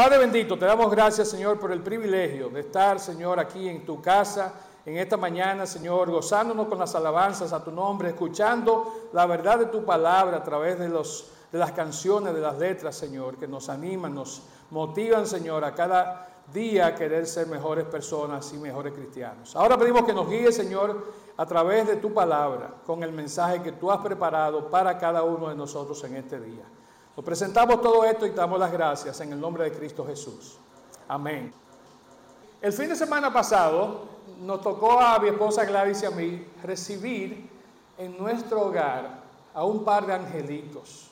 Padre bendito, te damos gracias, Señor, por el privilegio de estar, Señor, aquí en tu casa en esta mañana, Señor, gozándonos con las alabanzas a tu nombre, escuchando la verdad de tu palabra a través de, los, de las canciones, de las letras, Señor, que nos animan, nos motivan, Señor, a cada día a querer ser mejores personas y mejores cristianos. Ahora pedimos que nos guíe, Señor, a través de tu palabra, con el mensaje que tú has preparado para cada uno de nosotros en este día. Nos presentamos todo esto y damos las gracias en el nombre de Cristo Jesús. Amén. El fin de semana pasado nos tocó a mi esposa Gladys y a mí recibir en nuestro hogar a un par de angelitos.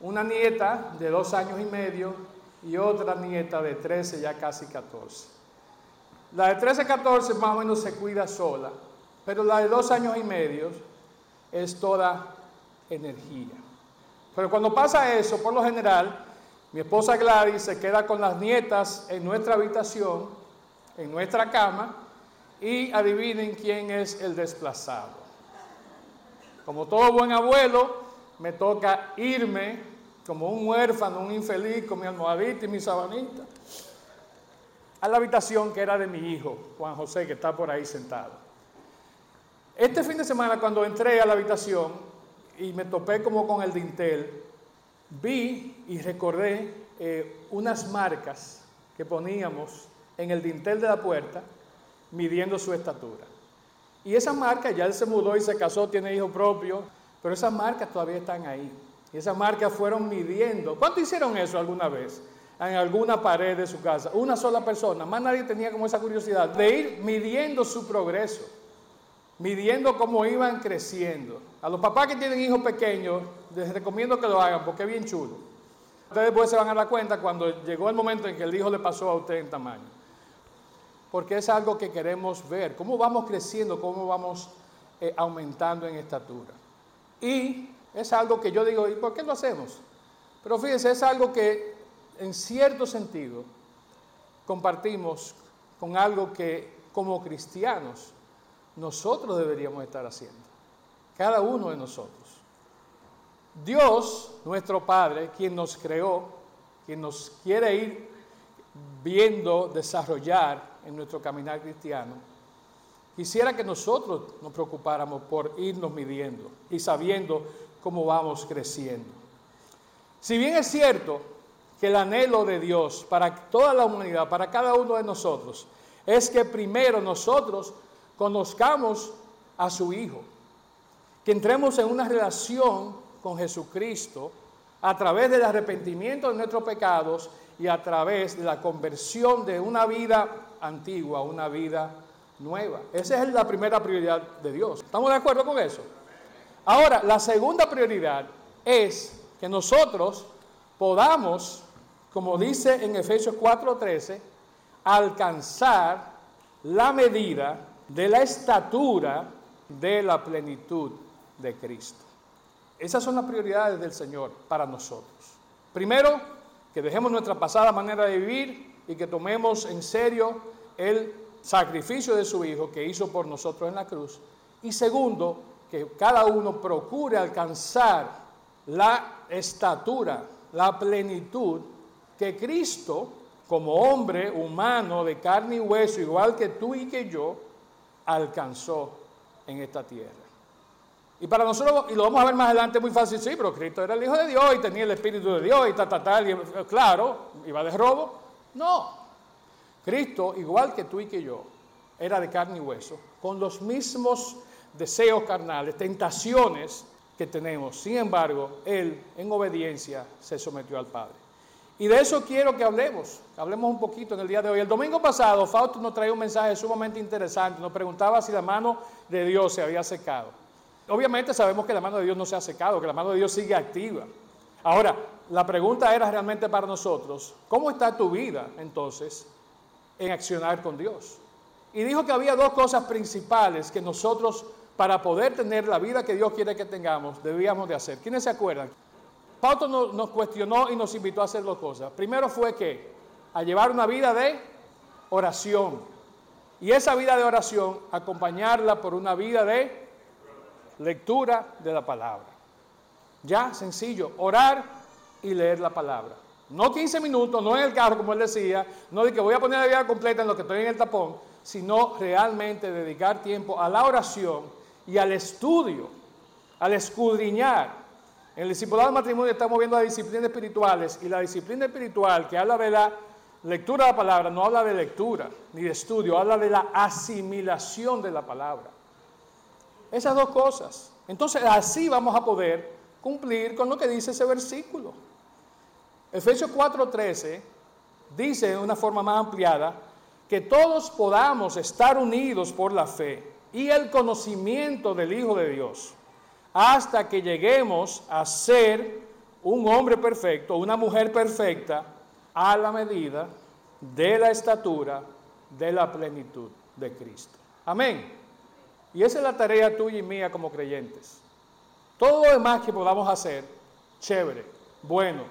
Una nieta de dos años y medio y otra nieta de 13, ya casi 14. La de 13, 14 más o menos se cuida sola, pero la de dos años y medio es toda energía. Pero cuando pasa eso, por lo general, mi esposa Gladys se queda con las nietas en nuestra habitación, en nuestra cama, y adivinen quién es el desplazado. Como todo buen abuelo, me toca irme como un huérfano, un infeliz, con mi almohadita y mi sabanita, a la habitación que era de mi hijo, Juan José, que está por ahí sentado. Este fin de semana, cuando entré a la habitación, y me topé como con el dintel, vi y recordé eh, unas marcas que poníamos en el dintel de la puerta midiendo su estatura. Y esas marcas, ya él se mudó y se casó, tiene hijo propio, pero esas marcas todavía están ahí. Y esas marcas fueron midiendo. ¿Cuánto hicieron eso alguna vez? En alguna pared de su casa. Una sola persona. Más nadie tenía como esa curiosidad de ir midiendo su progreso midiendo cómo iban creciendo. A los papás que tienen hijos pequeños, les recomiendo que lo hagan porque es bien chulo. Ustedes después se van a dar cuenta cuando llegó el momento en que el hijo le pasó a usted en tamaño. Porque es algo que queremos ver, cómo vamos creciendo, cómo vamos eh, aumentando en estatura. Y es algo que yo digo, ¿y por qué lo hacemos? Pero fíjense, es algo que en cierto sentido compartimos con algo que como cristianos nosotros deberíamos estar haciendo. Cada uno de nosotros. Dios, nuestro Padre, quien nos creó, quien nos quiere ir viendo desarrollar en nuestro caminar cristiano, quisiera que nosotros nos preocupáramos por irnos midiendo y sabiendo cómo vamos creciendo. Si bien es cierto que el anhelo de Dios para toda la humanidad, para cada uno de nosotros, es que primero nosotros conozcamos a su Hijo, que entremos en una relación con Jesucristo a través del arrepentimiento de nuestros pecados y a través de la conversión de una vida antigua a una vida nueva. Esa es la primera prioridad de Dios. ¿Estamos de acuerdo con eso? Ahora, la segunda prioridad es que nosotros podamos, como dice en Efesios 4:13, alcanzar la medida de la estatura de la plenitud de Cristo. Esas son las prioridades del Señor para nosotros. Primero, que dejemos nuestra pasada manera de vivir y que tomemos en serio el sacrificio de su Hijo que hizo por nosotros en la cruz. Y segundo, que cada uno procure alcanzar la estatura, la plenitud que Cristo, como hombre humano de carne y hueso, igual que tú y que yo, alcanzó en esta tierra. Y para nosotros, y lo vamos a ver más adelante muy fácil, sí, pero Cristo era el Hijo de Dios y tenía el Espíritu de Dios y tal, tal, tal, claro, iba de robo. No, Cristo, igual que tú y que yo, era de carne y hueso, con los mismos deseos carnales, tentaciones que tenemos. Sin embargo, Él, en obediencia, se sometió al Padre. Y de eso quiero que hablemos, hablemos un poquito en el día de hoy. El domingo pasado, Fausto nos traía un mensaje sumamente interesante, nos preguntaba si la mano de Dios se había secado. Obviamente sabemos que la mano de Dios no se ha secado, que la mano de Dios sigue activa. Ahora, la pregunta era realmente para nosotros, ¿cómo está tu vida entonces en accionar con Dios? Y dijo que había dos cosas principales que nosotros, para poder tener la vida que Dios quiere que tengamos, debíamos de hacer. ¿Quiénes se acuerdan? Pauto nos, cuestionó y nos invitó a hacer dos cosas. Primero fue que a llevar una vida de oración. Y esa vida de oración acompañarla por una vida de lectura de la palabra. Ya, sencillo, orar y leer la palabra. No 15 minutos, no en el carro, como él decía, no de que voy a poner la vida completa en lo que estoy en el tapón, sino realmente dedicar tiempo a la oración y al estudio, al escudriñar. En el discipulado del matrimonio estamos viendo las disciplinas espirituales y la disciplina espiritual que habla de la lectura de la palabra no habla de lectura ni de estudio, habla de la asimilación de la palabra. Esas dos cosas. Entonces así vamos a poder cumplir con lo que dice ese versículo. Efesios 4:13 dice de una forma más ampliada que todos podamos estar unidos por la fe y el conocimiento del Hijo de Dios, hasta que lleguemos a ser un hombre perfecto, una mujer perfecta, a la medida de la estatura de la plenitud de Cristo. Amén. Y esa es la tarea tuya y mía como creyentes. Todo lo demás que podamos hacer, chévere, bueno,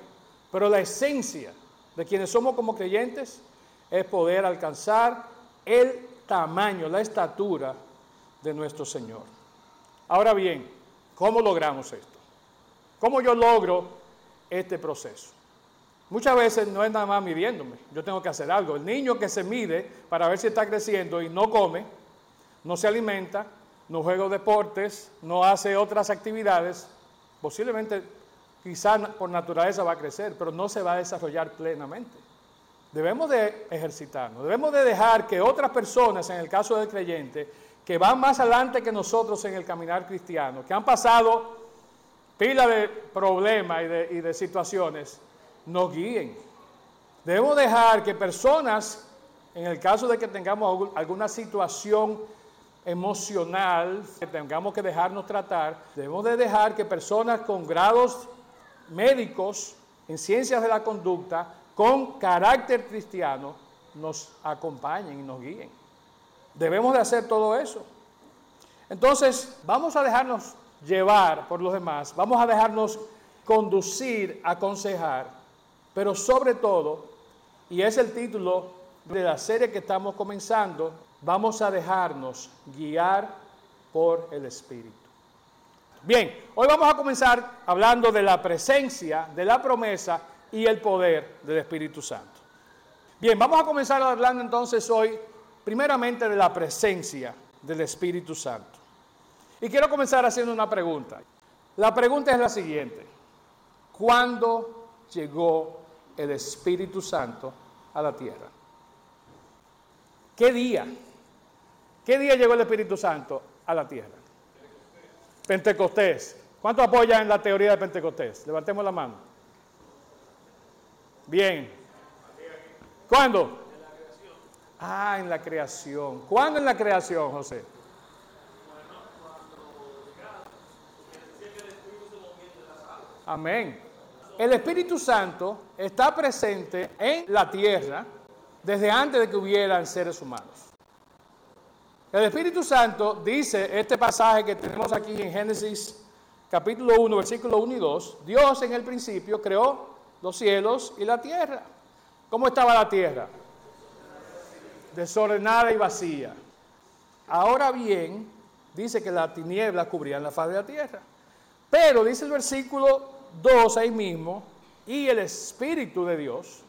pero la esencia de quienes somos como creyentes es poder alcanzar el tamaño, la estatura de nuestro Señor. Ahora bien, ¿cómo logramos esto? ¿Cómo yo logro este proceso? Muchas veces no es nada más midiéndome, yo tengo que hacer algo. El niño que se mide para ver si está creciendo y no come, no se alimenta, no juega deportes, no hace otras actividades, posiblemente quizá por naturaleza va a crecer, pero no se va a desarrollar plenamente. Debemos de ejercitarnos, debemos de dejar que otras personas, en el caso del creyente, que van más adelante que nosotros en el caminar cristiano, que han pasado pila de problemas y de, situaciones, nos guíen. Debemos dejar que personas, en el caso de que tengamos alguna situación emocional, que tengamos que dejarnos tratar, debemos de dejar que personas con grados médicos en ciencias de la conducta, con carácter cristiano, nos acompañen y nos guíen. Debemos de hacer todo eso. Entonces, vamos a dejarnos llevar por los demás, vamos a dejarnos conducir, aconsejar, pero sobre todo, y es el título de la serie que estamos comenzando, vamos a dejarnos guiar por el Espíritu. Bien, hoy vamos a comenzar hablando de la presencia, de la promesa y el poder del Espíritu Santo. Bien, vamos a comenzar hablando entonces hoy primeramente de la presencia del Espíritu Santo. Y quiero comenzar haciendo una pregunta. La pregunta es la siguiente. ¿Cuándo llegó el Espíritu Santo a la tierra? ¿Qué día? ¿Qué día llegó el Espíritu Santo a la tierra? Pentecostés. ¿Cuánto apoyan la teoría de Pentecostés? Levantemos la mano. Bien. ¿Cuándo? Ah, en la creación. ¿Cuándo en la creación, José? Amén. El Espíritu Santo está presente en la tierra desde antes de que hubieran seres humanos. El Espíritu Santo dice este pasaje que tenemos aquí en Génesis capítulo 1, versículo 1 y 2, Dios en el principio creó los cielos y la tierra. ¿Cómo estaba la tierra? Desordenada y vacía. Ahora bien, dice que la tiniebla cubría la faz de la tierra. Pero dice el versículo 2 ahí mismo, y el Espíritu de Dios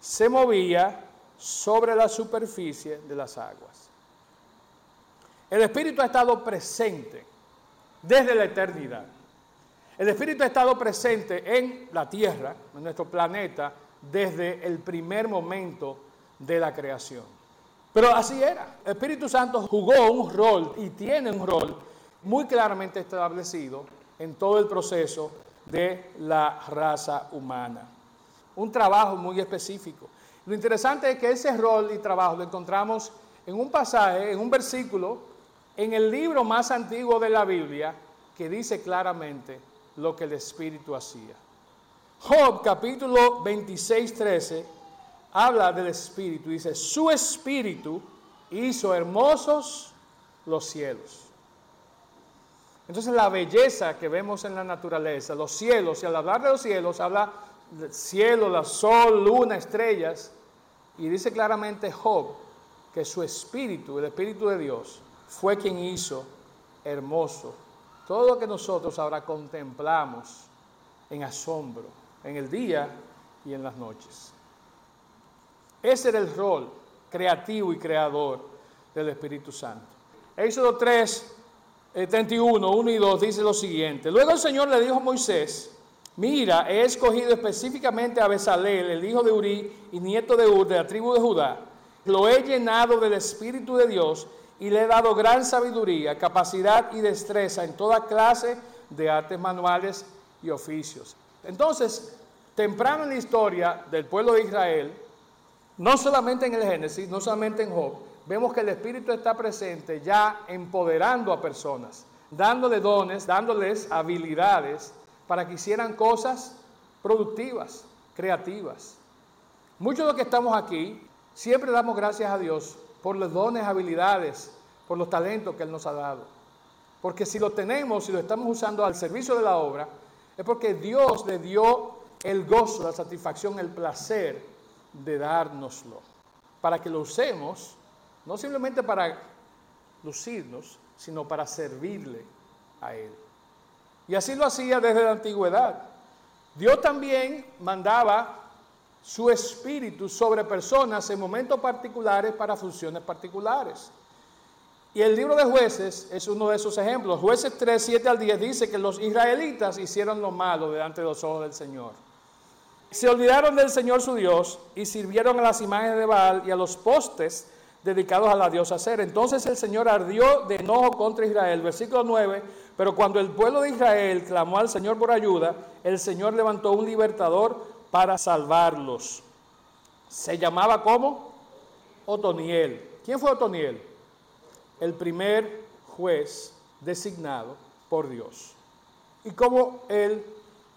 se movía sobre la superficie de las aguas. El Espíritu ha estado presente desde la eternidad. El Espíritu ha estado presente en la tierra, en nuestro planeta, desde el primer momento de la creación. Pero así era. El Espíritu Santo jugó un rol y tiene un rol muy claramente establecido en todo el proceso de la raza humana. Un trabajo muy específico. Lo interesante es que ese rol y trabajo lo encontramos en un pasaje, en un versículo, en el libro más antiguo de la Biblia, que dice claramente lo que el Espíritu hacía. Job capítulo 26, 13 habla del Espíritu. Dice, su Espíritu hizo hermosos los cielos. Entonces la belleza que vemos en la naturaleza, los cielos, y al hablar de los cielos, habla del cielo, la sol, luna, estrellas, y dice claramente Job que su espíritu, el espíritu de Dios, fue quien hizo hermoso todo lo que nosotros ahora contemplamos en asombro, en el día y en las noches. Ese era el rol creativo y creador del Espíritu Santo. Éxodo 3, 31, 1 y 2 dice lo siguiente. Luego el Señor le dijo a Moisés, mira, he escogido específicamente a Besalel, el hijo de Uri y nieto de Ur, de la tribu de Judá. Lo he llenado del Espíritu de Dios y le he dado gran sabiduría, capacidad y destreza en toda clase de artes manuales y oficios. Entonces, temprano en la historia del pueblo de Israel, no solamente en el Génesis, no solamente en Job, vemos que el Espíritu está presente ya empoderando a personas, dándole dones, dándoles habilidades para que hicieran cosas productivas, creativas. Muchos de los que estamos aquí siempre damos gracias a Dios por los dones, habilidades, por los talentos que Él nos ha dado. Porque si lo tenemos, si lo estamos usando al servicio de la obra, es porque Dios le dio el gozo, la satisfacción, el placer de dárnoslo. Para que lo usemos, no simplemente para lucirnos, sino para servirle a Él. Y así lo hacía desde la antigüedad. Dios también mandaba su espíritu sobre personas en momentos particulares para funciones particulares. Y el libro de jueces es uno de esos ejemplos. Jueces 3, 7 al 10 dice que los israelitas hicieron lo malo delante de los ojos del Señor. Se olvidaron del Señor su Dios y sirvieron a las imágenes de Baal y a los postes dedicados a la diosa Ser. Entonces el Señor ardió de enojo contra Israel. Versículo 9. Pero cuando el pueblo de Israel clamó al Señor por ayuda, el Señor levantó un libertador para salvarlos. Se llamaba como Otoniel. ¿Quién fue Otoniel? El primer juez designado por Dios. Y cómo él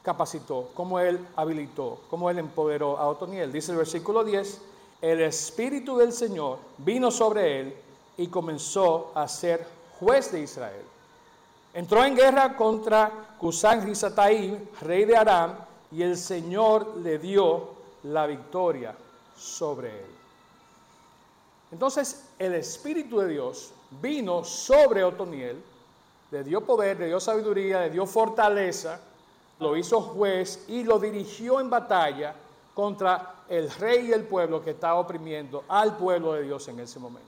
capacitó, él habilitó, cómo él empoderó a Otoniel. Dice el versículo 10, el Espíritu del Señor vino sobre él y comenzó a ser juez de Israel. Entró en guerra contra Cusán Rizataim, rey de Aram, y el Señor le dio la victoria sobre él. Entonces el Espíritu de Dios vino sobre Otoniel, le dio poder, le dio sabiduría, le dio fortaleza, lo hizo juez y lo dirigió en batalla contra el rey y el pueblo que estaba oprimiendo al pueblo de Dios en ese momento.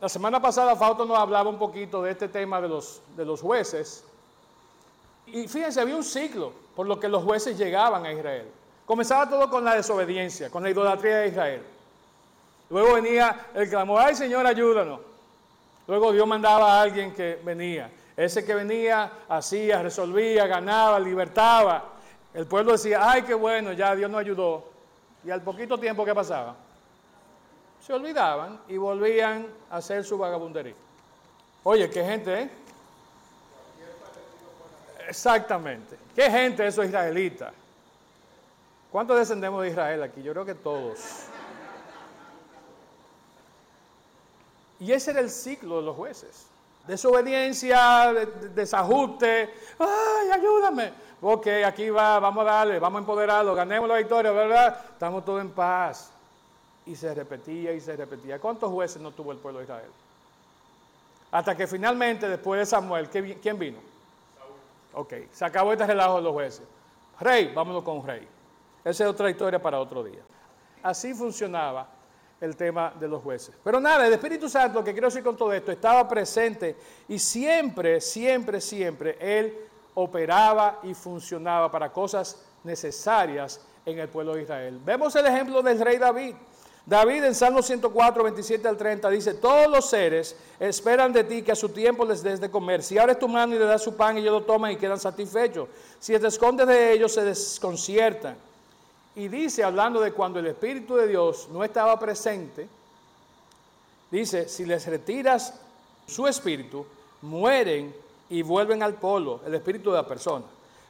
La semana pasada Fausto nos hablaba un poquito de este tema de los, de los jueces y fíjense, había un ciclo por lo que los jueces llegaban a Israel. Comenzaba todo con la desobediencia, con la idolatría de Israel. Luego venía el clamor, ay Señor, ayúdanos. Luego Dios mandaba a alguien que venía. Ese que venía hacía, resolvía, ganaba, libertaba. El pueblo decía, ay, qué bueno, ya Dios nos ayudó. Y al poquito tiempo que pasaba, se olvidaban y volvían a hacer su vagabundería. Oye, qué gente, ¿eh? Exactamente. ¿Qué gente esos israelitas? ¿Cuántos descendemos de Israel aquí? Yo creo que todos. Y ese era el ciclo de los jueces. Desobediencia, desajuste. ¡Ay, ayúdame! Ok, aquí va, vamos a darle, vamos a empoderarlo, ganemos la victoria, ¿verdad? Estamos todos en paz. Y se repetía y se repetía. ¿Cuántos jueces no tuvo el pueblo de Israel? Hasta que finalmente, después de Samuel, ¿quién vino? Ok, se acabó este relajo de los jueces. Rey, vámonos con rey. Esa es otra historia para otro día. Así funcionaba el tema de los jueces. Pero nada, el Espíritu Santo, que quiero decir con todo esto, estaba presente y siempre, siempre, siempre Él operaba y funcionaba para cosas necesarias en el pueblo de Israel. Vemos el ejemplo del rey David. David en Salmo 104, 27 al 30 dice, todos los seres esperan de ti que a su tiempo les des de comer. Si abres tu mano y le das su pan, ellos lo toman y quedan satisfechos. Si te escondes de ellos, se desconciertan. Y dice, hablando de cuando el Espíritu de Dios no estaba presente, dice, si les retiras su espíritu, mueren y vuelven al polo, el espíritu de la persona.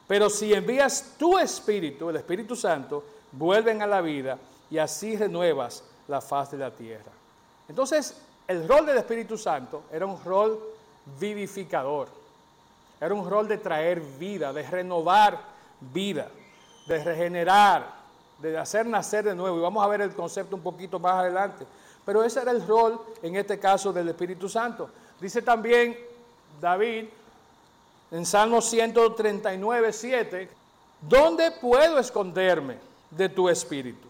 Pero si envías tu espíritu, el Espíritu Santo, vuelven a la vida y así renuevas la faz de la tierra. Entonces, el rol del Espíritu Santo era un rol vivificador, era un rol de traer vida, de renovar vida, de regenerar, de hacer nacer de nuevo. Y vamos a ver el concepto un poquito más adelante. Pero ese era el rol, en este caso, del Espíritu Santo. Dice también David en Salmo 139, 7, ¿dónde puedo esconderme de tu espíritu?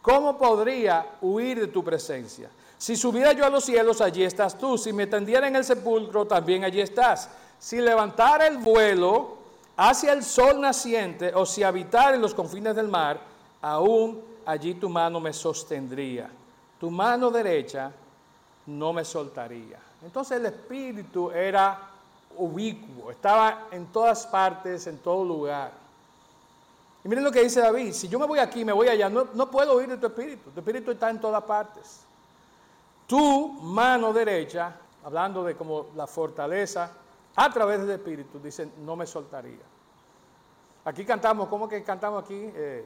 ¿Cómo podría huir de tu presencia? Si subiera yo a los cielos, allí estás tú. Si me tendiera en el sepulcro, también allí estás. Si levantara el vuelo hacia el sol naciente, o si habitara en los confines del mar, aún allí tu mano me sostendría. Tu mano derecha no me soltaría. Entonces el espíritu era ubicuo, estaba en todas partes, en todo lugar. Y miren lo que dice David, si yo me voy aquí, me voy allá, no, no puedo oír de tu espíritu, tu espíritu está en todas partes. Tu mano derecha, hablando de como la fortaleza a través del espíritu, dice, no me soltaría. Aquí cantamos, ¿cómo que cantamos aquí? Eh,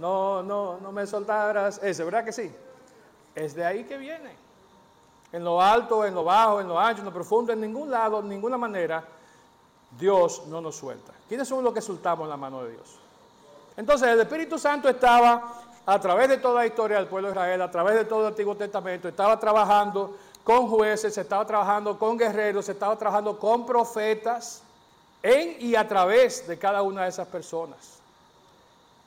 no, no, no me soltarás. Ese, ¿verdad que sí? Es de ahí que viene. En lo alto, en lo bajo, en lo ancho, en lo profundo, en ningún lado, en ninguna manera, Dios no nos suelta. ¿Quiénes son los que soltamos la mano de Dios? Entonces, el Espíritu Santo estaba a través de toda la historia del pueblo de Israel, a través de todo el Antiguo Testamento, estaba trabajando con jueces, estaba trabajando con guerreros, estaba trabajando con profetas, en y a través de cada una de esas personas.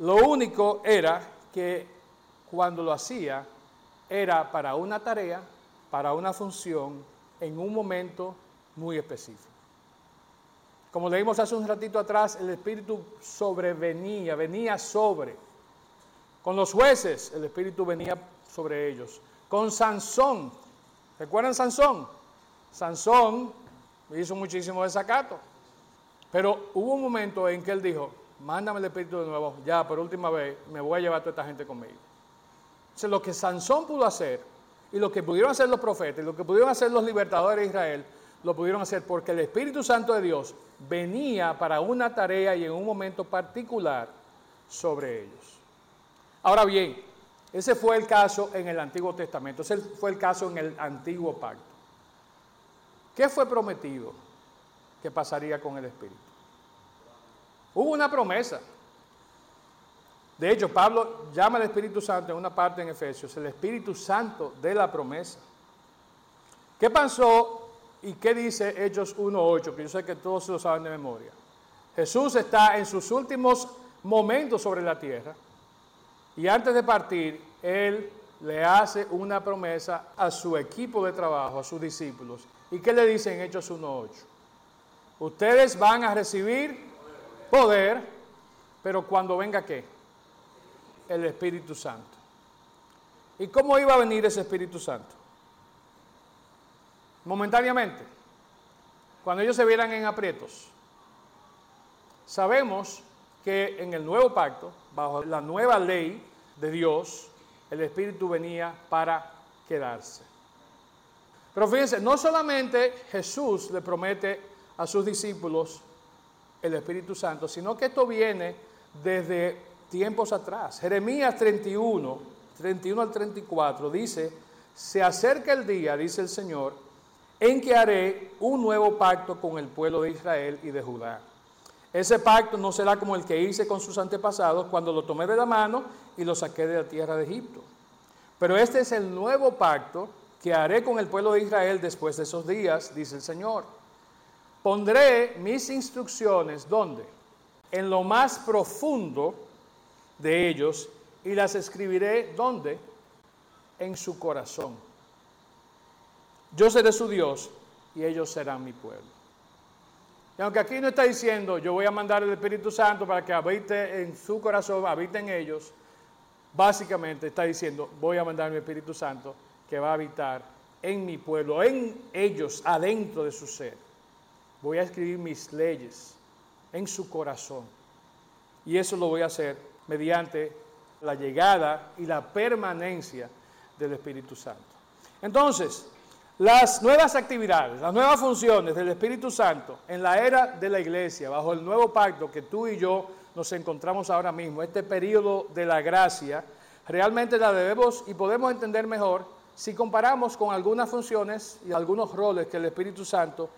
Lo único era que cuando lo hacía era para una tarea, para una función, en un momento muy específico. Como leímos hace un ratito atrás, el Espíritu sobrevenía, venía sobre. Con los jueces, el Espíritu venía sobre ellos. Con Sansón, ¿recuerdan Sansón? Sansón hizo muchísimo desacato. Pero hubo un momento en que él dijo, mándame el Espíritu de nuevo, ya por última vez me voy a llevar a toda esta gente conmigo. Entonces lo que Sansón pudo hacer y lo que pudieron hacer los profetas y lo que pudieron hacer los libertadores de Israel, lo pudieron hacer porque el Espíritu Santo de Dios venía para una tarea y en un momento particular sobre ellos. Ahora bien, ese fue el caso en el Antiguo Testamento, ese fue el caso en el Antiguo Pacto. ¿Qué fue prometido? que pasaría con el Espíritu. Hubo una promesa. De hecho, Pablo llama al Espíritu Santo en una parte en Efesios, el Espíritu Santo de la promesa. ¿Qué pasó y qué dice Hechos 1.8? Que yo sé que todos lo saben de memoria. Jesús está en sus últimos momentos sobre la tierra y antes de partir, Él le hace una promesa a su equipo de trabajo, a sus discípulos. ¿Y qué le dice en Hechos 1.8? Ustedes van a recibir poder, pero cuando venga qué? El Espíritu Santo. ¿Y cómo iba a venir ese Espíritu Santo? Momentáneamente, cuando ellos se vieran en aprietos. Sabemos que en el nuevo pacto, bajo la nueva ley de Dios, el Espíritu venía para quedarse. Pero fíjense, no solamente Jesús le promete a sus discípulos el Espíritu Santo, sino que esto viene desde tiempos atrás. Jeremías 31, 31 al 34 dice, se acerca el día, dice el Señor, en que haré un nuevo pacto con el pueblo de Israel y de Judá. Ese pacto no será como el que hice con sus antepasados cuando lo tomé de la mano y lo saqué de la tierra de Egipto. Pero este es el nuevo pacto que haré con el pueblo de Israel después de esos días, dice el Señor Pondré mis instrucciones, ¿dónde? En lo más profundo de ellos y las escribiré, ¿dónde? En su corazón. Yo seré su Dios y ellos serán mi pueblo. Y aunque aquí no está diciendo, yo voy a mandar el Espíritu Santo para que habite en su corazón, habite en ellos, básicamente está diciendo, voy a mandar mi Espíritu Santo que va a habitar en mi pueblo, en ellos, adentro de su ser voy a escribir mis leyes en su corazón. Y eso lo voy a hacer mediante la llegada y la permanencia del Espíritu Santo. Entonces, las nuevas actividades, las nuevas funciones del Espíritu Santo en la era de la iglesia, bajo el nuevo pacto que tú y yo nos encontramos ahora mismo, este periodo de la gracia, realmente la debemos y podemos entender mejor si comparamos con algunas funciones y algunos roles que el Espíritu Santo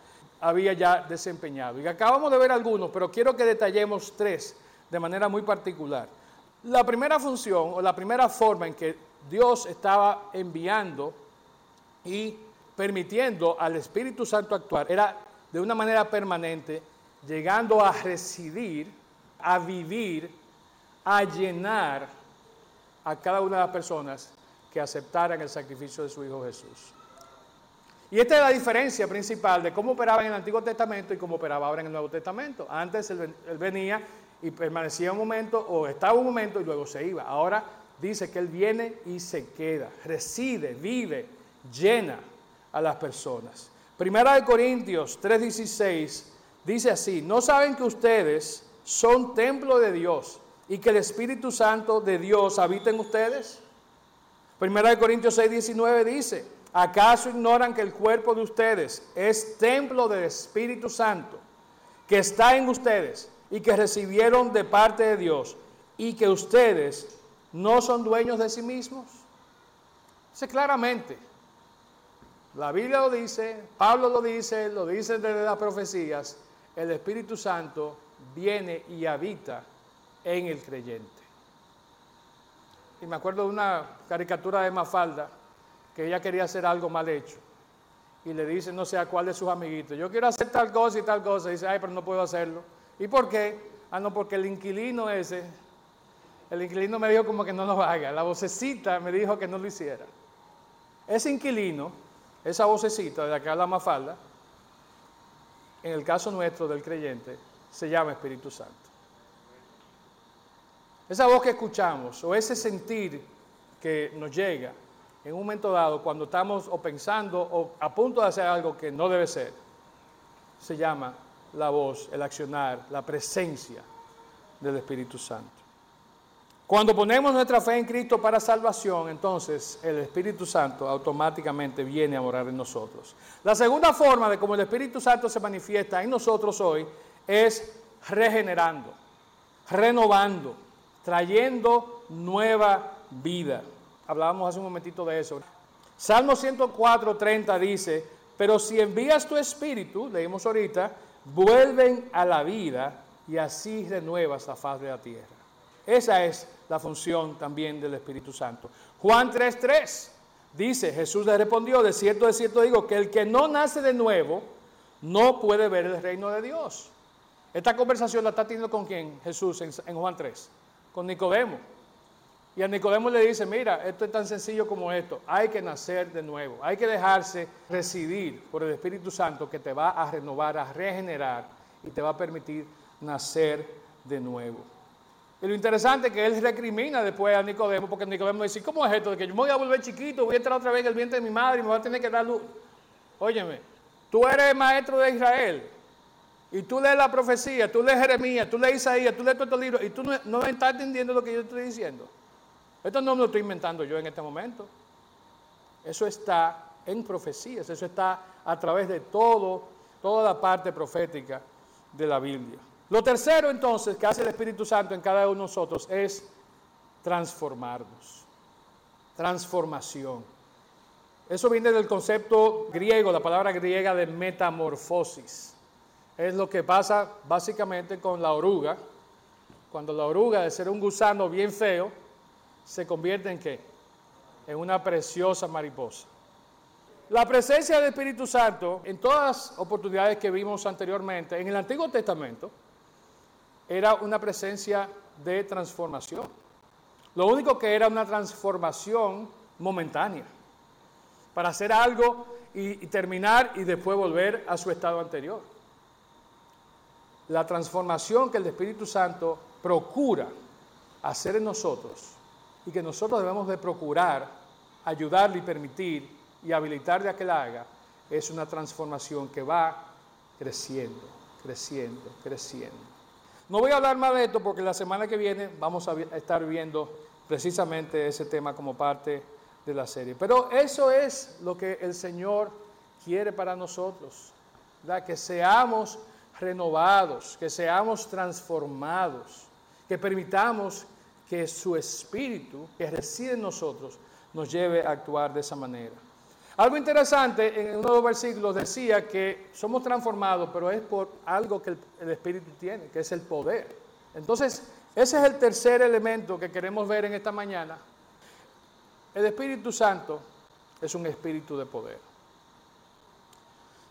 había ya desempeñado. Y acabamos de ver algunos, pero quiero que detallemos tres de manera muy particular. La primera función o la primera forma en que Dios estaba enviando y permitiendo al Espíritu Santo actuar era de una manera permanente, llegando a residir a vivir, a llenar a cada una de las personas que aceptaran el sacrificio de su Hijo Jesús. Y esta es la diferencia principal de cómo operaba en el Antiguo Testamento y cómo operaba ahora en el Nuevo Testamento. Antes él, venía y permanecía un momento o estaba un momento y luego se iba. Ahora dice que él viene y se queda, reside, vive, llena a las personas. Primera de Corintios 3:16 dice así, ¿no saben que ustedes son templo de Dios y que el Espíritu Santo de Dios habita en ustedes? Primera de Corintios 6:19 dice, ¿acaso ignoran que el cuerpo de ustedes es templo del Espíritu Santo que está en ustedes y que recibieron de parte de Dios y que ustedes no son dueños de sí mismos? Dice claramente, la Biblia lo dice, Pablo lo dice, lo dice desde las profecías, el Espíritu Santo viene y habita en el creyente. Y me acuerdo de una caricatura de Mafalda, que ella quería hacer algo mal hecho. Y le dice, no sé a cuál de sus amiguitos, yo quiero hacer tal cosa y tal cosa. Y dice, ay, pero no puedo hacerlo. ¿Y por qué? Ah, no, porque el inquilino ese, el inquilino me dijo como que no lo haga. La vocecita me dijo que no lo hiciera. Ese inquilino esa vocecita de la que habla Mafalda, en el caso nuestro del creyente, se llama Espíritu Santo. Esa voz que escuchamos o ese sentir que nos llega en un momento dado cuando estamos o pensando o a punto de hacer algo que no debe ser, se llama la voz, el accionar, la presencia del Espíritu Santo. Cuando ponemos nuestra fe en Cristo para salvación, entonces el Espíritu Santo automáticamente viene a morar en nosotros. La segunda forma de cómo el Espíritu Santo se manifiesta en nosotros hoy es regenerando, renovando, trayendo nueva vida. Hablábamos hace un momentito de eso. Salmo 104, 30 dice, pero si envías tu espíritu, leímos ahorita, vuelven a la vida y así renuevas la faz de la tierra. Esa es la función también del Espíritu Santo. Juan 3:3 dice, Jesús le respondió, de cierto, de cierto digo, que el que no nace de nuevo no puede ver el reino de Dios. Esta conversación la está teniendo con quién? Jesús en, Juan 3, con Nicodemo. Y a Nicodemo le dice, mira, esto es tan sencillo como esto, hay que nacer de nuevo, hay que dejarse residir por el Espíritu Santo que te va a renovar, a regenerar y te va a permitir nacer de nuevo. Y lo interesante es que él recrimina después a Nicodemo, porque Nicodemo dice, ¿cómo es esto? De que yo me voy a volver chiquito, voy a entrar otra vez en el vientre de mi madre y me voy a tener que dar luz. Óyeme, tú eres maestro de Israel y tú lees la profecía, tú lees Jeremías, tú lees Isaías, tú lees todos estos libros y tú no estás entendiendo lo que yo estoy diciendo. Esto no me lo estoy inventando yo en este momento. Eso está en profecías, eso está a través de todo, toda la parte profética de la Biblia. Lo tercero entonces que hace el Espíritu Santo en cada uno de nosotros es transformarnos. Transformación. Eso viene del concepto griego, la palabra griega de metamorfosis. Es lo que pasa básicamente con la oruga. Cuando la oruga, de ser un gusano bien feo, se convierte en qué? En una preciosa mariposa. La presencia del Espíritu Santo, en todas las oportunidades que vimos anteriormente, en el Antiguo Testamento, era una presencia de transformación. Lo único que era una transformación momentánea, para hacer algo y, terminar y después volver a su estado anterior. La transformación que el Espíritu Santo procura hacer en nosotros y que nosotros debemos de procurar ayudarle y permitir y habilitar de que la haga, es una transformación que va creciendo, creciendo, creciendo. No voy a hablar más de esto porque la semana que viene vamos a estar viendo precisamente ese tema como parte de la serie. Pero eso es lo que el Señor quiere para nosotros, que seamos renovados, que seamos transformados, que permitamos que su espíritu que reside en nosotros nos lleve a actuar de esa manera. Algo interesante, en uno de los versículos decía que somos transformados, pero es por algo que el, Espíritu tiene, que es el poder. Entonces, ese es el tercer elemento que queremos ver en esta mañana. El Espíritu Santo es un espíritu de poder.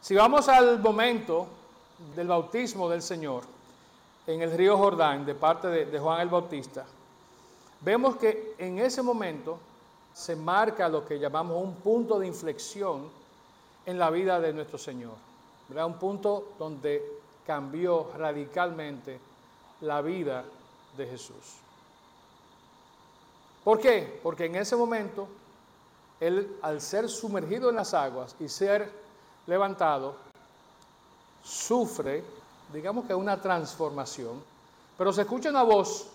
Si vamos al momento del bautismo del Señor, en el río Jordán de parte de, Juan el Bautista, vemos que en ese momento se marca lo que llamamos un punto de inflexión en la vida de nuestro Señor. Un punto donde cambió radicalmente la vida de Jesús. ¿Por qué? Porque en ese momento, él al ser sumergido en las aguas y ser levantado, sufre, digamos que una transformación, pero se escucha una voz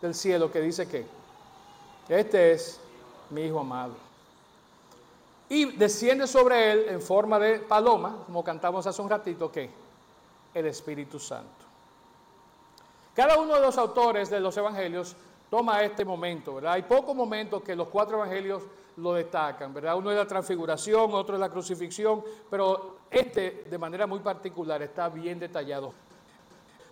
del cielo que dice que este es mi hijo amado. Y desciende sobre él en forma de paloma, como cantamos hace un ratito, que el Espíritu Santo. Cada uno de los autores de los evangelios toma este momento, ¿verdad? Hay pocos momentos que los cuatro evangelios lo destacan, ¿verdad? Uno es la transfiguración, otro es la crucifixión, pero este de manera muy particular está bien detallado.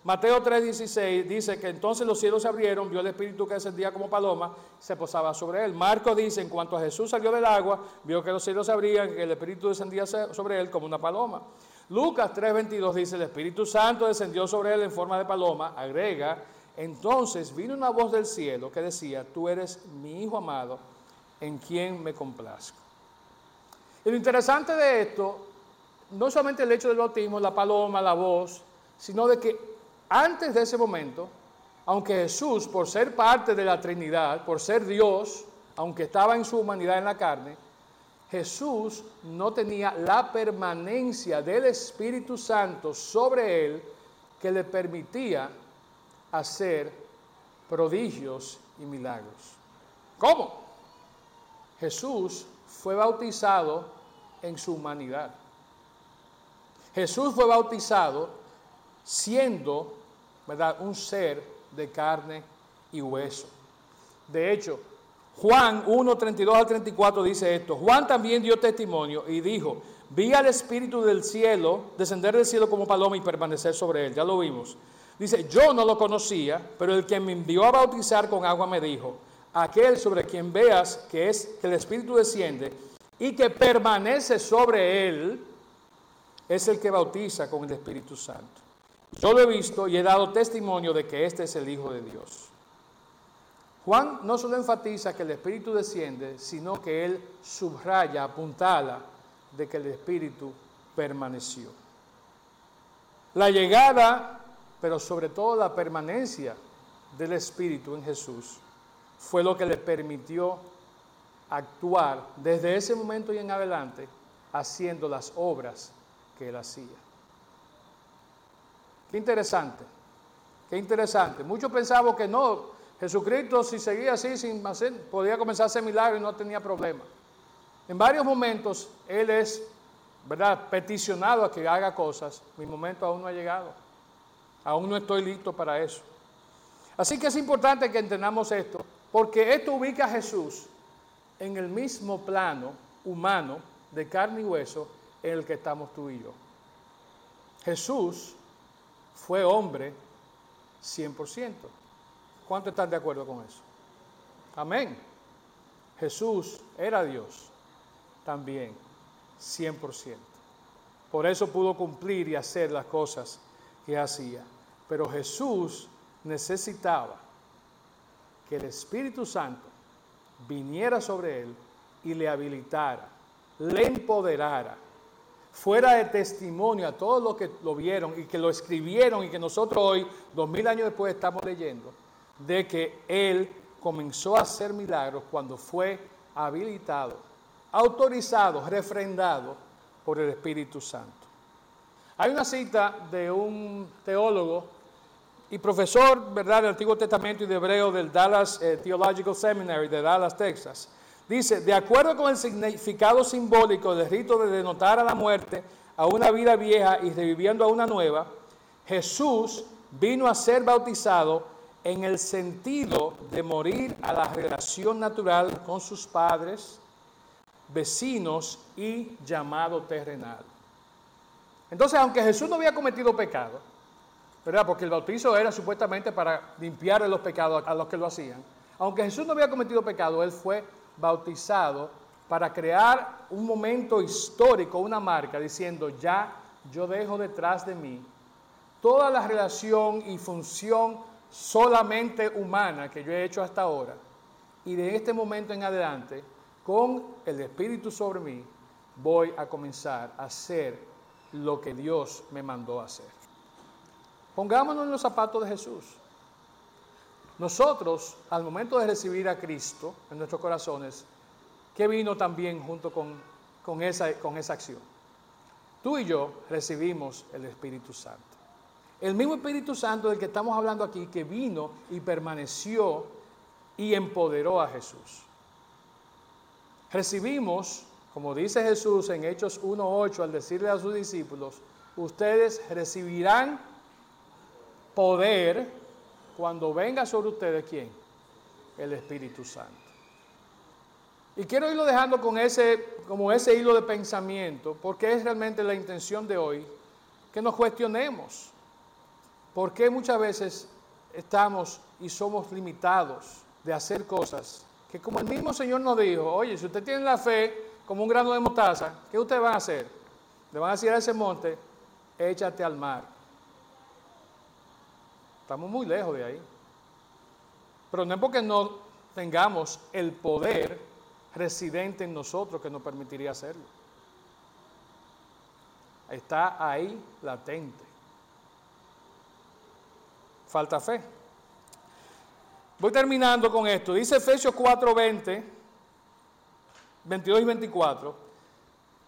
Mateo 3:16 dice que entonces los cielos se abrieron, vio el Espíritu que descendía como paloma, se posaba sobre él. Marco dice, en cuanto a Jesús salió del agua, vio que los cielos se abrían, que el Espíritu descendía sobre él como una paloma. Lucas 3:22 dice, el Espíritu Santo descendió sobre él en forma de paloma, agrega, entonces vino una voz del cielo que decía, tú eres mi Hijo amado, en quien me complazco. Y lo interesante de esto, no solamente el hecho del bautismo, la paloma, la voz, sino de que antes de ese momento, aunque Jesús, por ser parte de la Trinidad, por ser Dios, aunque estaba en su humanidad en la carne, Jesús no tenía la permanencia del Espíritu Santo sobre él que le permitía hacer prodigios y milagros. ¿Cómo? Jesús fue bautizado en su humanidad. Jesús fue bautizado siendo, ¿verdad?, un ser de carne y hueso. De hecho, Juan 1, 32 al 34 dice esto. Juan también dio testimonio y dijo, vi al Espíritu del cielo descender del cielo como paloma y permanecer sobre él. Ya lo vimos. Dice, yo no lo conocía, pero el que me envió a bautizar con agua me dijo, aquel sobre quien veas que es que el Espíritu desciende y que permanece sobre él, es el que bautiza con el Espíritu Santo. Yo lo he visto y he dado testimonio de que este es el Hijo de Dios. Juan no solo enfatiza que el Espíritu desciende, sino que él subraya, apuntala de que el Espíritu permaneció. La llegada, pero sobre todo la permanencia del Espíritu en Jesús, fue lo que le permitió actuar desde ese momento y en adelante haciendo las obras que él hacía. Qué interesante, qué interesante. Muchos pensaban que no, Jesucristo, si seguía así, sin hacer, podía comenzar a hacer milagros y no tenía problema. En varios momentos Él es, ¿verdad?, peticionado a que haga cosas. Mi momento aún no ha llegado. Aún no estoy listo para eso. Así que es importante que entendamos esto, porque esto ubica a Jesús en el mismo plano humano de carne y hueso en el que estamos tú y yo. Jesús fue hombre 100%. ¿Cuántos están de acuerdo con eso? Amén. Jesús era Dios también, 100%. Por eso pudo cumplir y hacer las cosas que hacía. Pero Jesús necesitaba que el Espíritu Santo viniera sobre él y le habilitara, le empoderara, fuera de testimonio a todos los que lo vieron y que lo escribieron y que nosotros hoy, dos mil años después, estamos leyendo de que Él comenzó a hacer milagros cuando fue habilitado, autorizado, refrendado por el Espíritu Santo. Hay una cita de un teólogo y profesor, ¿verdad?, del Antiguo Testamento y de Hebreo del Dallas eh, Theological Seminary de Dallas, Texas. Dice, de acuerdo con el significado simbólico del rito de denotar a la muerte a una vida vieja y reviviendo a una nueva, Jesús vino a ser bautizado en el sentido de morir a la relación natural con sus padres, vecinos y llamado terrenal. Entonces, aunque Jesús no había cometido pecado, ¿verdad? Porque el bautizo era supuestamente para limpiar los pecados a los que lo hacían. Aunque Jesús no había cometido pecado, él fue bautizado para crear un momento histórico, una marca, diciendo, ya yo dejo detrás de mí toda la relación y función solamente humana que yo he hecho hasta ahora, y de este momento en adelante, con el Espíritu sobre mí, voy a comenzar a hacer lo que Dios me mandó a hacer. Pongámonos en los zapatos de Jesús. Nosotros, al momento de recibir a Cristo en nuestros corazones, que vino también junto con, con, esa, con esa acción? Tú y yo recibimos el Espíritu Santo. El mismo Espíritu Santo del que estamos hablando aquí, que vino y permaneció y empoderó a Jesús. Recibimos, como dice Jesús en Hechos 1.8 al decirle a sus discípulos, ustedes recibirán poder cuando venga sobre ustedes quién? El Espíritu Santo. Y quiero irlo dejando con ese, como ese hilo de pensamiento, porque es realmente la intención de hoy, que nos cuestionemos. ¿Por qué muchas veces estamos y somos limitados de hacer cosas que como el mismo Señor nos dijo, oye, si usted tiene la fe como un grano de mostaza, ¿qué usted va a hacer? Le van a decir a ese monte, échate al mar. Estamos muy lejos de ahí. Pero no es porque no tengamos el poder residente en nosotros que nos permitiría hacerlo. Está ahí latente. Falta fe. Voy terminando con esto. Dice Efesios 4, 20, 22 y 24.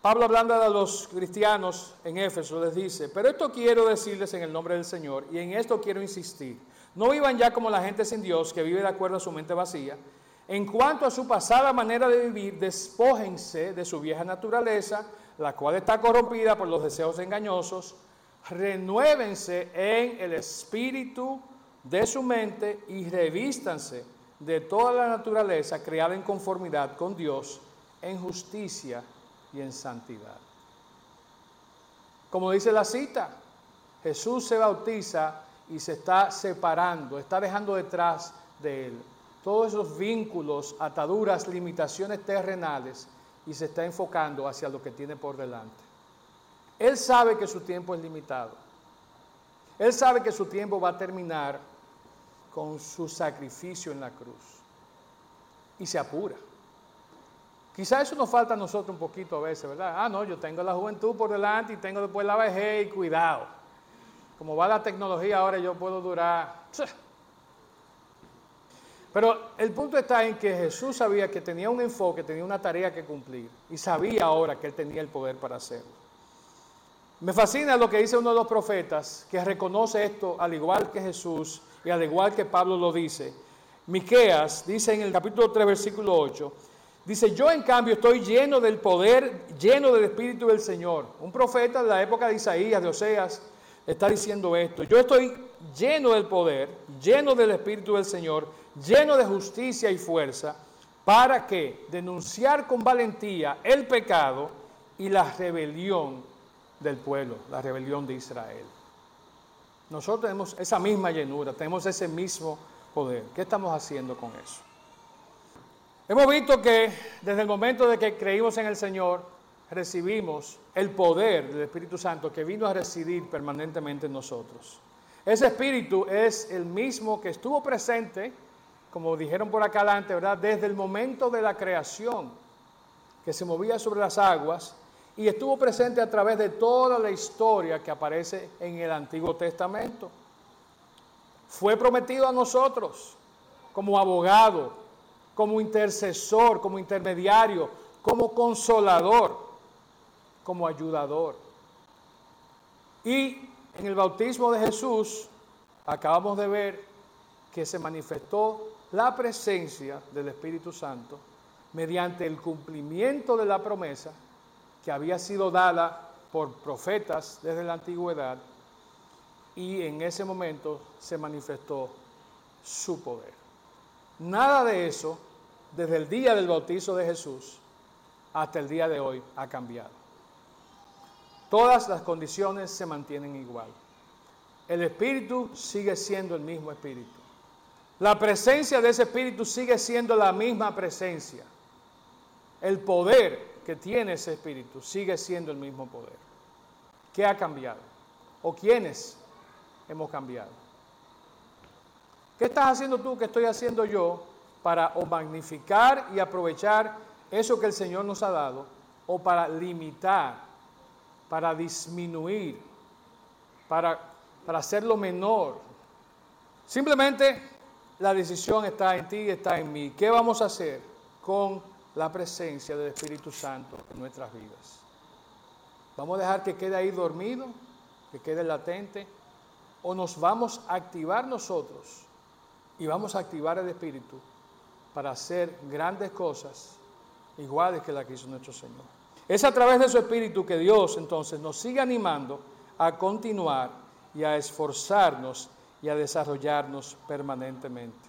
Pablo hablando de los cristianos en Éfeso les dice, pero esto quiero decirles en el nombre del Señor y en esto quiero insistir. No vivan ya como la gente sin Dios que vive de acuerdo a su mente vacía. En cuanto a su pasada manera de vivir, despójense de su vieja naturaleza, la cual está corrompida por los deseos engañosos renuévense en el espíritu de su mente y revístanse de toda la naturaleza creada en conformidad con Dios, en justicia y en santidad. Como dice la cita, Jesús se bautiza y se está separando, está dejando detrás de él todos esos vínculos, ataduras, limitaciones terrenales y se está enfocando hacia lo que tiene por delante. Él sabe que su tiempo es limitado. Él sabe que su tiempo va a terminar con su sacrificio en la cruz. Y se apura. Quizá eso nos falta a nosotros un poquito a veces, ¿verdad? Ah, no, yo tengo la juventud por delante y tengo después la vejez y cuidado. Como va la tecnología ahora yo puedo durar. Pero el punto está en que Jesús sabía que tenía un enfoque, tenía una tarea que cumplir y sabía ahora que él tenía el poder para hacerlo. Me fascina lo que dice uno de los profetas, que reconoce esto al igual que Jesús y al igual que Pablo lo dice. Miqueas dice en el capítulo 3, versículo 8, dice, yo en cambio estoy lleno del poder, lleno del Espíritu del Señor. Un profeta de la época de Isaías, de Oseas, está diciendo esto. Yo estoy lleno del poder, lleno del Espíritu del Señor, lleno de justicia y fuerza, para que denunciar con valentía el pecado y la rebelión del pueblo, la rebelión de Israel. Nosotros tenemos esa misma llenura, tenemos ese mismo poder. ¿Qué estamos haciendo con eso? Hemos visto que desde el momento de que creímos en el Señor, recibimos el poder del Espíritu Santo que vino a residir permanentemente en nosotros. Ese Espíritu es el mismo que estuvo presente, como dijeron por acá adelante, ¿verdad? Desde el momento de la creación, que se movía sobre las aguas y estuvo presente a través de toda la historia que aparece en el Antiguo Testamento. Fue prometido a nosotros como abogado, como intercesor, como intermediario, como consolador, como ayudador. Y en el bautismo de Jesús acabamos de ver que se manifestó la presencia del Espíritu Santo mediante el cumplimiento de la promesa que había sido dada por profetas desde la antigüedad y en ese momento se manifestó su poder. Nada de eso, desde el día del bautizo de Jesús hasta el día de hoy, ha cambiado. Todas las condiciones se mantienen igual. El Espíritu sigue siendo el mismo Espíritu. La presencia de ese Espíritu sigue siendo la misma presencia. El poder que tiene ese espíritu sigue siendo el mismo poder. ¿Qué ha cambiado? ¿O quiénes hemos cambiado. ¿Qué estás haciendo tú? ¿Qué estoy haciendo yo para o magnificar y aprovechar eso que el Señor nos ha dado o para limitar, para disminuir, para, para hacerlo menor? Simplemente la decisión está en ti y está en mí. ¿Qué vamos a hacer con la presencia del Espíritu Santo en nuestras vidas? ¿Vamos a dejar que quede ahí dormido, que quede latente? ¿O nos vamos a activar nosotros y vamos a activar el Espíritu para hacer grandes cosas iguales que las que hizo nuestro Señor? Es a través de su Espíritu que Dios entonces nos sigue animando a continuar y a esforzarnos y a desarrollarnos permanentemente.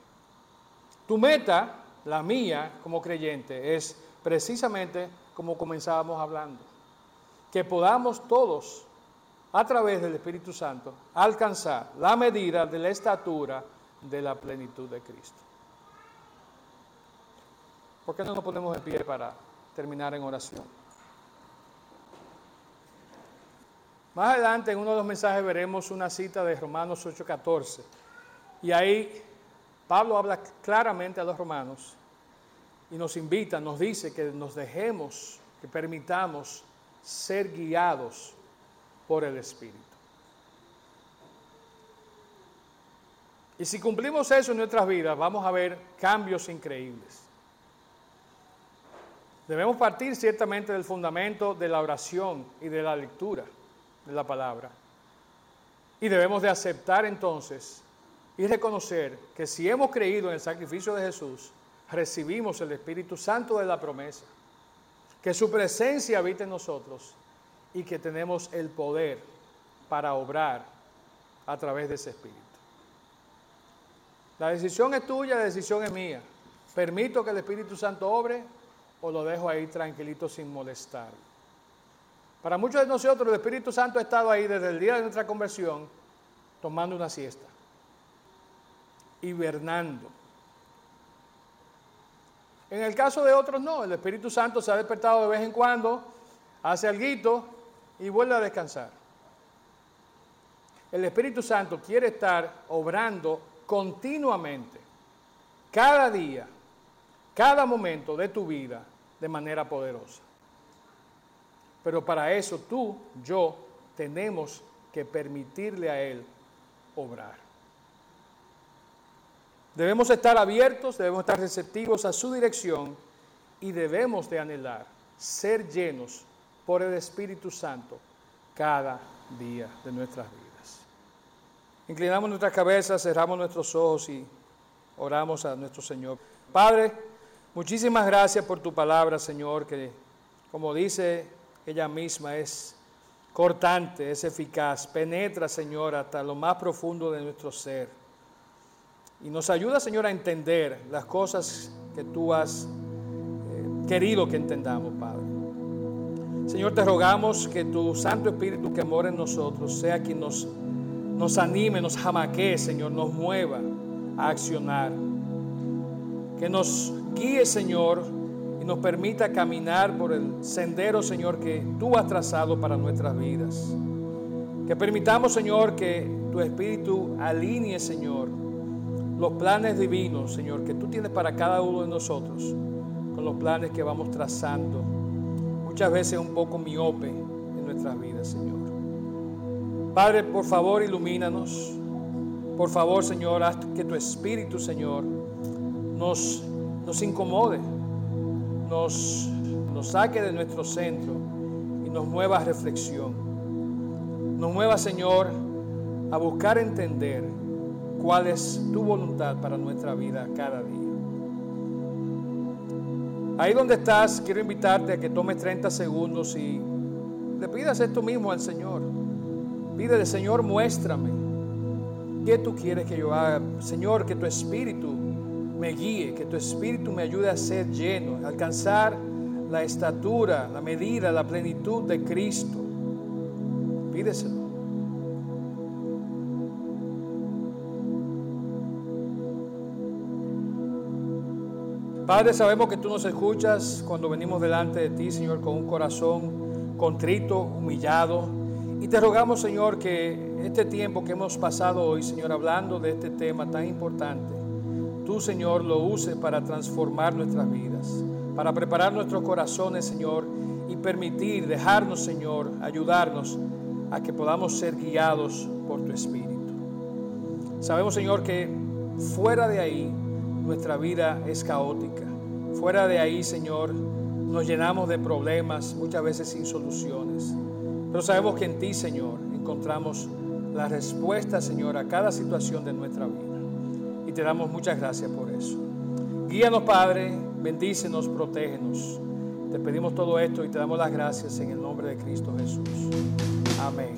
Tu meta, la mía como creyente, es precisamente como comenzábamos hablando, que podamos todos, a través del Espíritu Santo, alcanzar la medida de la estatura de la plenitud de Cristo. ¿Por qué no nos ponemos en pie para terminar en oración? Más adelante en uno de los mensajes veremos una cita de Romanos 8:14. Y ahí Pablo habla claramente a los romanos y nos invita, nos dice que nos dejemos, que permitamos ser guiados por el Espíritu. Y si cumplimos eso en nuestras vidas, vamos a ver cambios increíbles. Debemos partir ciertamente del fundamento de la oración y de la lectura de la palabra. Y debemos de aceptar entonces y reconocer que si hemos creído en el sacrificio de Jesús, recibimos el Espíritu Santo de la promesa, que su presencia habita en nosotros y que tenemos el poder para obrar a través de ese Espíritu. La decisión es tuya, la decisión es mía. ¿Permito que el Espíritu Santo obre o lo dejo ahí tranquilito sin molestar? Para muchos de nosotros el Espíritu Santo ha estado ahí desde el día de nuestra conversión tomando una siesta, hibernando. En el caso de otros no, el Espíritu Santo se ha despertado de vez en cuando, hace algo y vuelve a descansar. El Espíritu Santo quiere estar obrando continuamente, cada día, cada momento de tu vida de manera poderosa. Pero para eso tú, yo, tenemos que permitirle a Él obrar. Debemos estar abiertos, debemos estar receptivos a su dirección y debemos de anhelar ser llenos por el Espíritu Santo cada día de nuestras vidas. Inclinamos nuestras cabezas, cerramos nuestros ojos y oramos a nuestro Señor. Padre, muchísimas gracias por tu palabra, Señor, que como dice ella misma es cortante, es eficaz, penetra, Señor, hasta lo más profundo de nuestro ser. Y nos ayuda, Señor, a entender las cosas que tú has eh, querido que entendamos, Padre. Señor, te rogamos que tu Santo Espíritu que mora en nosotros sea quien nos, nos anime, nos jamaquee, Señor, nos mueva a accionar. Que nos guíe, Señor, y nos permita caminar por el sendero, Señor, que tú has trazado para nuestras vidas. Que permitamos, Señor, que tu Espíritu alinee, Señor, los planes divinos, Señor, que tú tienes para cada uno de nosotros, con los planes que vamos trazando, muchas veces un poco miope en nuestras vidas, Señor. Padre, por favor, ilumínanos. Por favor, Señor, haz que tu Espíritu, Señor, nos, nos incomode nos, saque de nuestro centro y nos mueva a reflexión. Nos mueva, Señor, a buscar entender cuál es tu voluntad para nuestra vida cada día. Ahí donde estás, quiero invitarte a que tomes 30 segundos y le pidas esto mismo al Señor. Pídele, Señor, muéstrame qué tú quieres que yo haga. Señor, que tu espíritu me guíe, que tu espíritu me ayude a ser lleno, a alcanzar la estatura, la medida, la plenitud de Cristo. Pídeselo. Padre, sabemos que tú nos escuchas cuando venimos delante de ti, Señor, con un corazón contrito, humillado. Y te rogamos, Señor, que este tiempo que hemos pasado hoy, Señor, hablando de este tema tan importante, tú, Señor, lo uses para transformar nuestras vidas, para preparar nuestros corazones, Señor, y permitir, dejarnos, Señor, ayudarnos a que podamos ser guiados por tu Espíritu. Sabemos, Señor, que fuera de ahí nuestra vida es caótica. Fuera de ahí, Señor, nos llenamos de problemas, muchas veces sin soluciones. Pero sabemos que en ti, Señor, encontramos la respuesta, Señor, a cada situación de nuestra vida. Y te damos muchas gracias por eso. Guíanos, Padre, bendícenos, protégenos. Te pedimos todo esto y te damos las gracias en el nombre de Cristo Jesús. Amén.